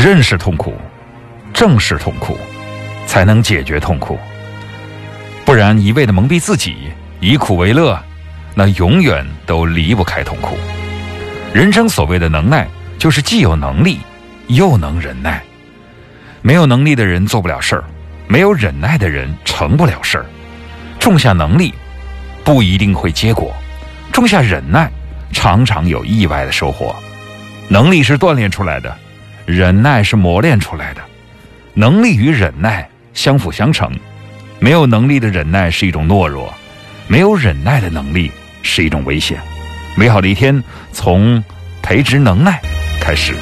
认识痛苦，正视痛苦，才能解决痛苦。不然一味的蒙蔽自己，以苦为乐，那永远都离不开痛苦。人生所谓的能耐，就是既有能力，又能忍耐。没有能力的人做不了事儿，没有忍耐的人成不了事儿。种下能力，不一定会结果；种下忍耐，常常有意外的收获。能力是锻炼出来的，忍耐是磨练出来的。能力与忍耐相辅相成。没有能力的忍耐是一种懦弱，没有忍耐的能力是一种危险。美好的一天从培植能耐开始。